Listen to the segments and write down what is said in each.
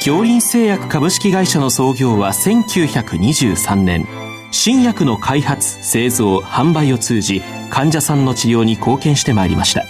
京林製薬株式会社の創業は1923年。新薬の開発製造販売を通じ患者さんの治療に貢献してまいりました。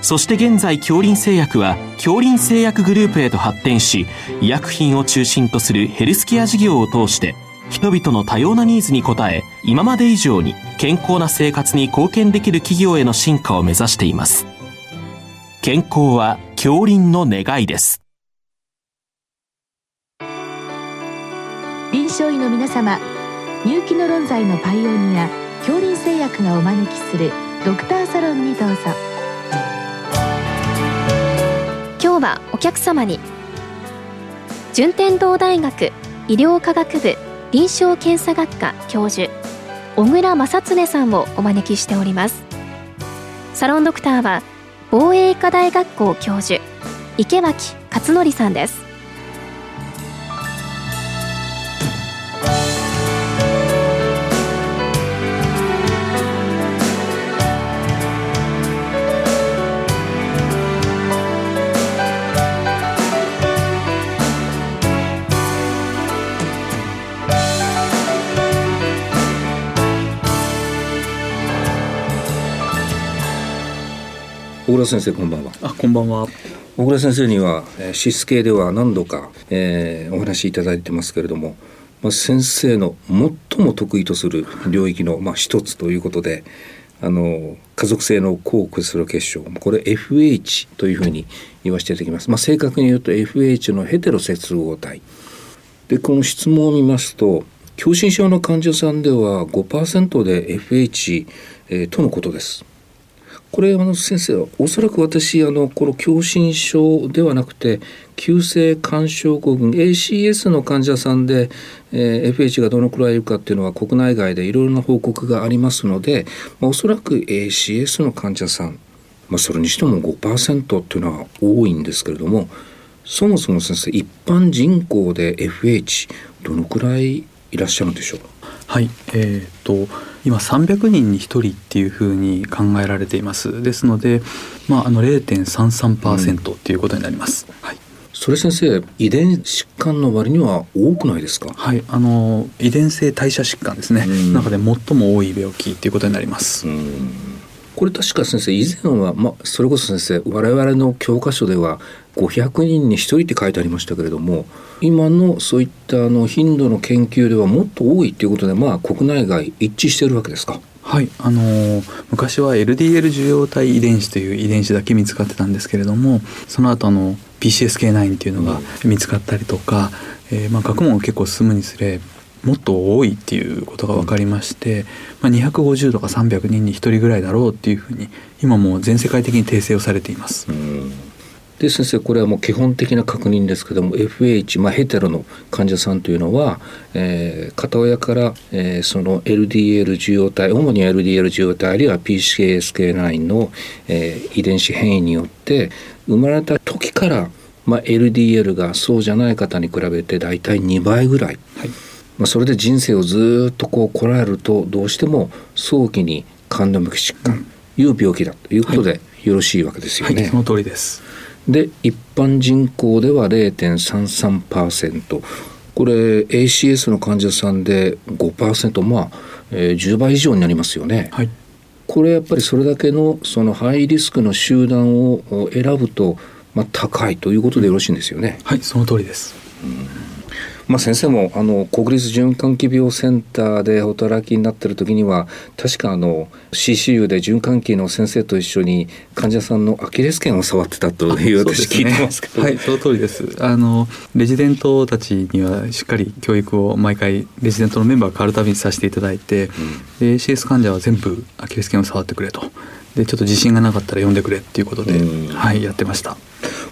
そして現在京林製薬は京林製薬グループへと発展し医薬品を中心とするヘルスケア事業を通して人々の多様なニーズに応え今まで以上に健康な生活に貢献できる企業への進化を目指しています。健康は京林の願いです。臨床医の皆様入気の論剤のパイオニア恐林製薬がお招きするドクターサロンにどうぞ。今日はお客様に順天堂大学医療科学部臨床検査学科教授小倉正恒さんをお招きしております。サロンドクターは防衛医科大学校教授池脇勝則さんです。小倉先生こんばんは。あこんばんは。小倉先生にはシス系では何度か、えー、お話しいただいてますけれども、まあ、先生の最も得意とする領域の、まあ、一つということであの家族性の抗クスロ結晶これ FH というふうに言わせていただきます、まあ、正確に言うと FH のヘテロ接合体。でこの質問を見ますと狭心症の患者さんでは5%で FH、えー、とのことです。これあの先生おそらく私あのこの狭心症ではなくて急性肝症候群 ACS の患者さんで、えー、FH がどのくらいいるかっていうのは国内外でいろいろな報告がありますので、まあ、おそらく ACS の患者さん、まあ、それにしても5%っていうのは多いんですけれどもそもそも先生一般人口で FH どのくらいいらっしゃるんでしょう？かはいえーと、今300人に1人っていうふうに考えられています。ですので、まあ、あの0.33%っていうことになります。うん、はい。それ先生遺伝疾患の割には多くないですか？はいあの遺伝性代謝疾患ですね、うん、中で最も多い病気っていうことになります、うんこれ確か先生以前は、ま、それこそ先生我々の教科書では500人に1人って書いてありましたけれども今のそういったあの頻度の研究ではもっと多いということで、まあ、国内外一致してるわけですか？はい。あのー、昔は LDL 受容体遺伝子という遺伝子だけ見つかってたんですけれどもその後あの PCSK9 っていうのが見つかったりとか、えー、まあ、学問が結構進むにつれもっと多いっていうことが分かりまして、まあ、250とか300人に1人ぐらいだろうっていうふうに今も全世界的に訂正をされています。で先生これはもう基本的な確認ですけども FH、まあ、ヘテロの患者さんというのは、えー、片親から、えー、その LDL 受容体主に LDL 受容体あるいは PCSK9 の、えー、遺伝子変異によって生まれた時から、まあ、LDL がそうじゃない方に比べて大体2倍ぐらい。はいまあ、それで人生をずっとこうこらえるとどうしても早期に肝動脈疾患いう病気だということでよろしいわけですよね。はいはい、その通りですで一般人口では0.33%これ ACS の患者さんで5%まあ、えー、10倍以上になりますよね。はい、これやっぱりそれだけのそのハイリスクの集団を選ぶと、まあ、高いということでよろしいんですよね。はいその通りです、うんまあ、先生もあの国立循環器病センターでお働きになってる時には確かあの CCU で循環器の先生と一緒に患者さんのアキレス腱を触ってたという私聞いてますけど、ね、はいその通りです。あのレジデントたちにはしっかり教育を毎回レジデントのメンバーが変わるたびにさせていただいて、うん、で CS 患者は全部アキレス腱を触ってくれと。でちょっと自信がなかったら呼んでくれっていうことで、はいやってました。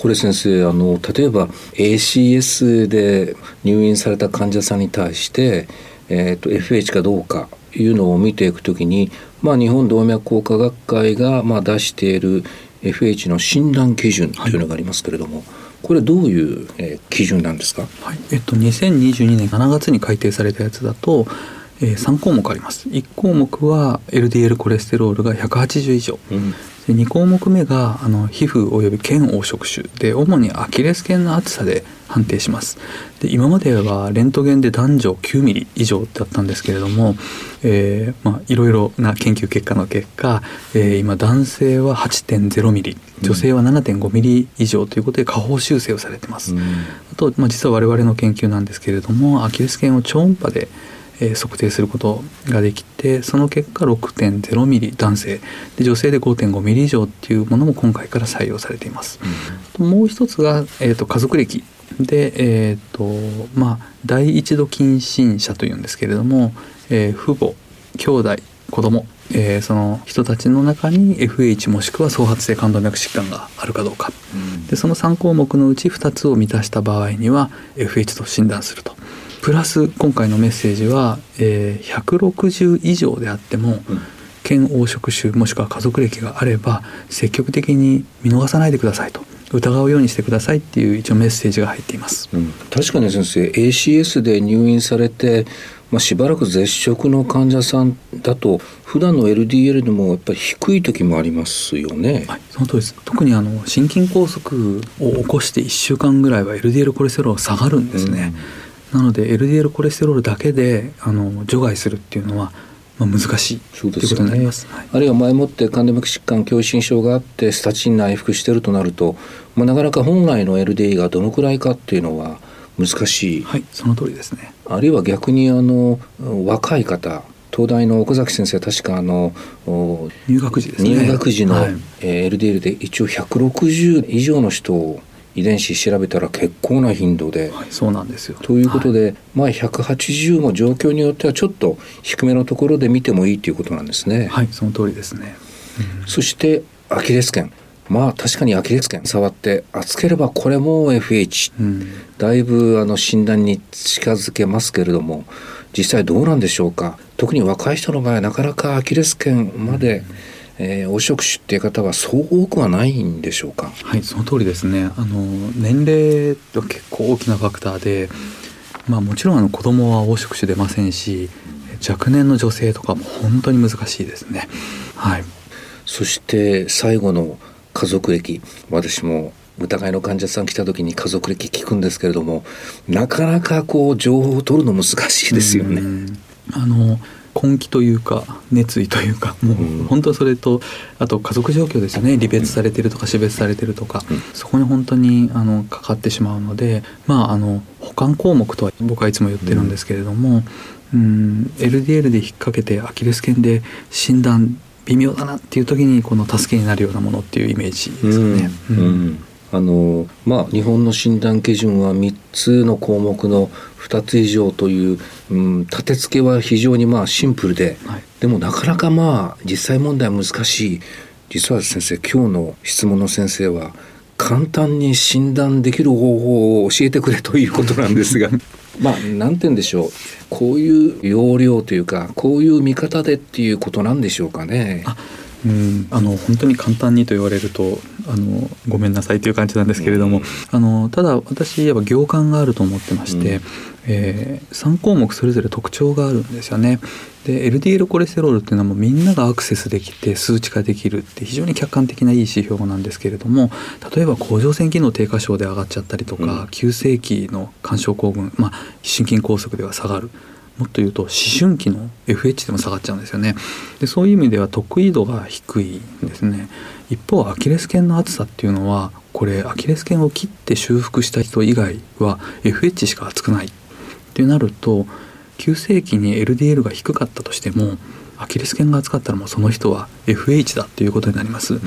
これ先生あの例えば ACS で入院された患者さんに対して、えーと、FH かどうかいうのを見ていくときに、まあ、日本動脈硬化学会がまあ出している FH の診断基準というのがありますけれども、はい、これどういう、えー、基準なんですか、はい。えっと、2022年7月に改定されたやつだと、えー、3項目あります。1項目は LDL コレステロールが180以上、うん、で2項目目があの皮膚及び腱黄色種で主にアキレス腱の厚さで判定します。で今まではレントゲンで男女9ミリ以上だったんですけれども、えー、まあ、いろいろな研究結果の結果、えー、今男性は8.0ミリ女性は7.5ミリ以上ということで下方修正をされてます、うん、あと、まあ、実は我々の研究なんですけれどもアキレス腱を超音波でえ測定することができてその結果6.0ミリ男性。で女性で5.5ミリ以上っていうものも今回から採用されています。うん、もう一つが、えーと、家族歴。で、えーとまあ、第一度近親者というんですけれども、えー、父母兄弟子供。えー、その人たちの中に FH もしくは創発性冠動脈疾患があるかどうか、うん、でその3項目のうち2つを満たした場合には FH と診断するとプラス今回のメッセージは、えー、160以上であっても、県黄色種もしくは家族歴があれば積極的に見逃さないでくださいと疑うようにしてくださいっていう一応メッセージが入っています、うん、確かに先生 ACS で入院されてまあ、しばらく絶食の患者さんだと普段の LDL でもやっぱり低い時もありますよね。はい、その通りです。特にあの心筋梗塞を起こして1週間ぐらいは LDL コレステロール下がるんですね。うんなので LDL コレステロールだけであの除外するっていうのはまあ、難しいということになります、はい、あるいは前もって冠動脈疾患狭心症があってスタチン内服してるとなると、まあ、なかなか本来の LDL がどのくらいかっていうのは難しい、はい、その通りですね。あるいは逆にあの若い方東大の岡崎先生確かあの入学時ですね。入学時の、LDL で一応160以上の人を遺伝子調べたら結構な頻度で、はい、そうなんですよ。ということで、はい、まあ180も状況によってはちょっと低めのところで見てもいいということなんですね。はいその通りですね、うん、そしてアキレス腱。まあ確かにアキレス腱触って厚ければこれも FH、うん、だいぶあの診断に近づけますけれども実際どうなんでしょうか。特に若い人の場合はなかなかアキレス腱まで、うんえー、黄色種っていう方はそう多くはないんでしょうか？はいその通りですね。あの年齢は結構大きなファクターで、まあ、もちろんあの子供は黄色種出ませんし若年の女性とかも本当に難しいですね。はい。そして最後の家族歴私も疑いの患者さん来た時に家族歴聞くんですけれどもなかなかこう情報を取るの難しいですよね。あの根気というか熱意というかもう本当それとあと家族状況ですよね。離別されてるとか死別されてるとか。そこに本当にあのかかってしまうのでまああの保管項目とは僕はいつも言ってるんですけれども、うん、LDL で引っ掛けてアキレス腱で診断微妙だなっていう時にこの助けになるようなものっていうイメージですね。うん、うんあのまあ、日本の診断基準は3つの項目の2つ以上という、うん、立て付けは非常にまあシンプルで、はい、でもなかなかまあ実際問題は難しい。実は先生今日の質問の先生は簡単に診断できる方法を教えてくれということなんですが。まあ何て言うんでしょう。こういう要領というかこういう見方でっていうことなんでしょうかね。うん、あの本当に簡単にと言われるとあのごめんなさいという感じなんですけれども、うん、あのただ私やっぱ行間があると思ってまして、うん、えー、3項目それぞれ特徴があるんですよね。で LDL コレステロールっていうのはもうみんながアクセスできて数値化できるって非常に客観的ないい指標なんですけれども例えば甲状腺機能低下症で上がっちゃったりとか、うん、急性期の肝症候群、まあ、心筋梗塞では下がるもっと言うと思春期の FH でも下がっちゃうんですよね。でそういう意味では得意度が低いんですね。一方アキレス腱の厚さっていうのはこれアキレス腱を切って修復した人以外は FH しか厚くない。ってなると急性期に LDL が低かったとしてもアキレス腱が厚かったらもうその人は FH だっていうことになります、うん、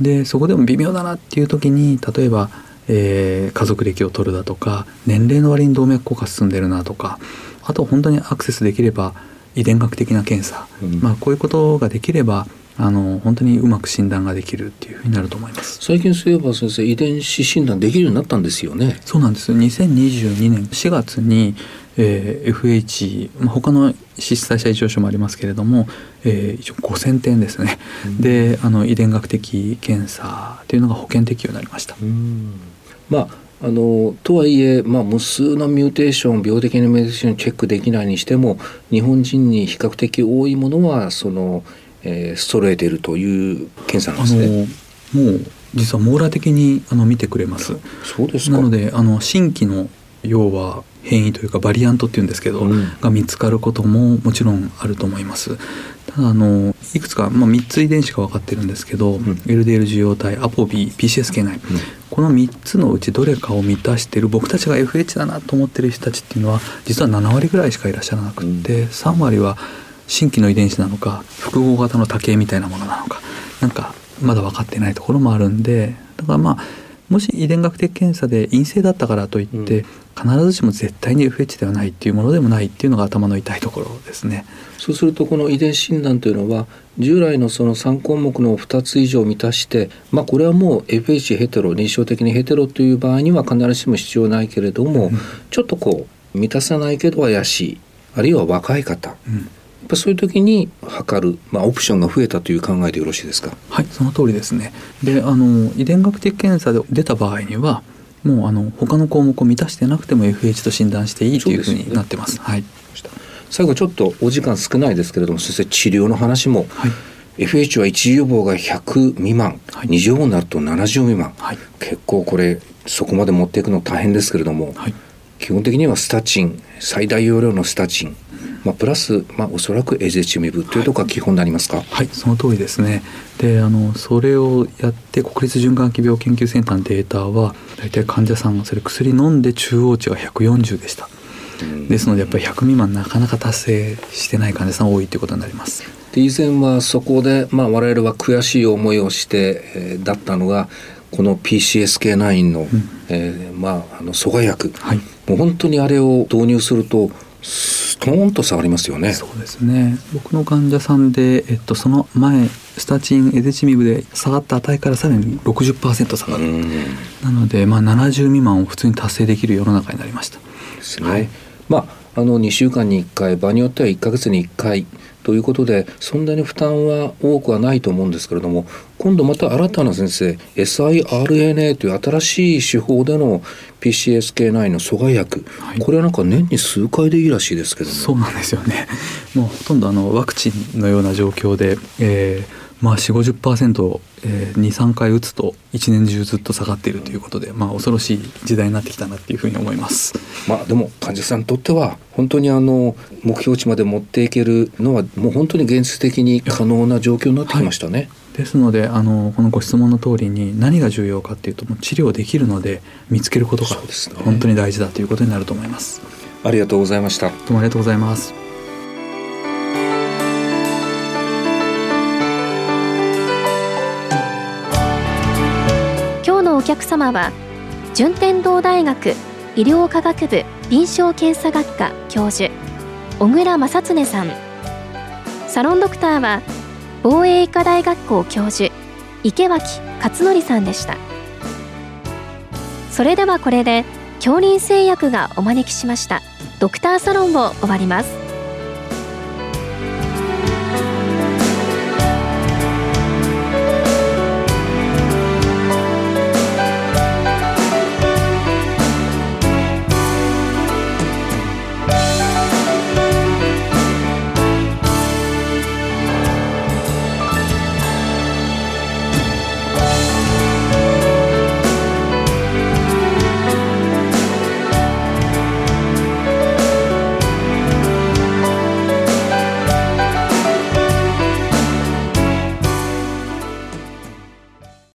でそこでも微妙だなっていう時に例えば、えー、家族歴を取るだとか年齢の割に動脈硬化進んでるなとかあと本当にアクセスできれば遺伝学的な検査、うん、まあ、こういうことができればあの本当にうまく診断ができるっていうふうになると思います。最近そういえば先生遺伝子診断できるようになったんですよね。そうなんです。2022年4月に、えー、FH、まあ、他の脂質代謝異常症もありますけれども、えー、一応5000点ですね、うん、であの遺伝学的検査っていうのが保険適用になりました。まああのとはいえ、まあ、無数のミューテーション病的なミューテーションチェックできないにしても日本人に比較的多いものはその、えー、揃えているという検査なんですね。もう実は網羅的にあの見てくれます。そうですなのであの新規の要は変異というかバリアントっていうんですけど、うん、が見つかることももちろんあると思います。あのいくつか、まあ、3つ遺伝子が分かってるんですけど、うん、LDL 受容体アポビ PCSK9、うん、この3つのうちどれかを満たしてる僕たちが FH だなと思ってる人たちっていうのは実は7割ぐらいしかいらっしゃらなくって、うん、3割は新規の遺伝子なのか複合型の多形みたいなものなのか。なんかまだ分かってないところもあるんでだからまあもし遺伝学的検査で陰性だったからといって、必ずしも絶対に FH ではないっていうものでもないっていうのが頭の痛いところですね。そうするとこの遺伝診断というのは従来のその3項目の2つ以上満たして、まあ、これはもう FH ヘテロ認証的にヘテロという場合には必ずしも必要ないけれども、うん、ちょっとこう満たさないけど怪しいあるいは若い方、うん、やっぱそういう時に測る、まあ、オプションが増えたという考えでよろしいですか？はいその通りですね。であの遺伝学的検査で出た場合にはもうあの他の項目を満たしてなくても FH と診断していいというふうになってます。すね、はい。最後ちょっとお時間少ないですけれども先生治療の話も、はい、FH は一次予防が100未満、はい、二次予防になると70未満、はい、結構これそこまで持っていくの大変ですけれども、はい、基本的にはスタチン最大容量のスタチンまあ、プラス、まあ、おそらくエゼチミブというところが基本になりますか、はい、はい、その通りですね。であのそれをやって国立循環器病研究センターのデータは大体患者さんがそれ薬飲んで中央値が140でした、ですのでやっぱり100未満なかなか達成してない患者さん多いということになります。で以前はそこで、まあ、我々は悔しい思いをして、えー、だったのがこの PCSK9 の、うん、えー、まあ、あの阻害薬、はい、もう本当にあれを導入するとストーンと下がりますよね。そうですね。僕の患者さんで、えっと、その前スタチンエデチミブで下がった値からさらに60%下がる。なので、まあ、70未満を普通に達成できる世の中になりました。ですね。はい、まあ、あの2週間に1回場によっては1か月に1回ということでそんなに負担は多くはないと思うんですけれども今度また新たな先生 siRNA という新しい手法での PCSK9 の阻害薬、はい、これはなんか年に数回でいいらしいですけども。そうなんですよね。もうほとんどあのワクチンのような状況で、えーまあ、4 5 0えー、23回打つと一年中ずっと下がっているということで、まあ、恐ろしい時代になってきたなっていうふうに思います。まあ、でも患者さんにとっては本当にあの目標値まで持っていけるのはもう本当に現実的に可能な状況になってきましたね。ですのであのこのご質問の通りに何が重要かっていうと治療できるので見つけることが本当に大事だということになると思います。すね、ありがとうございました。どうもありがとうございます。客様は順天堂大学医療科学部臨床検査学科教授小倉正恒さん。サロンドクターは防衛医科大学校教授池脇勝則さんでした。それではこれで恐林製薬がお招きしましたドクターサロンを終わります。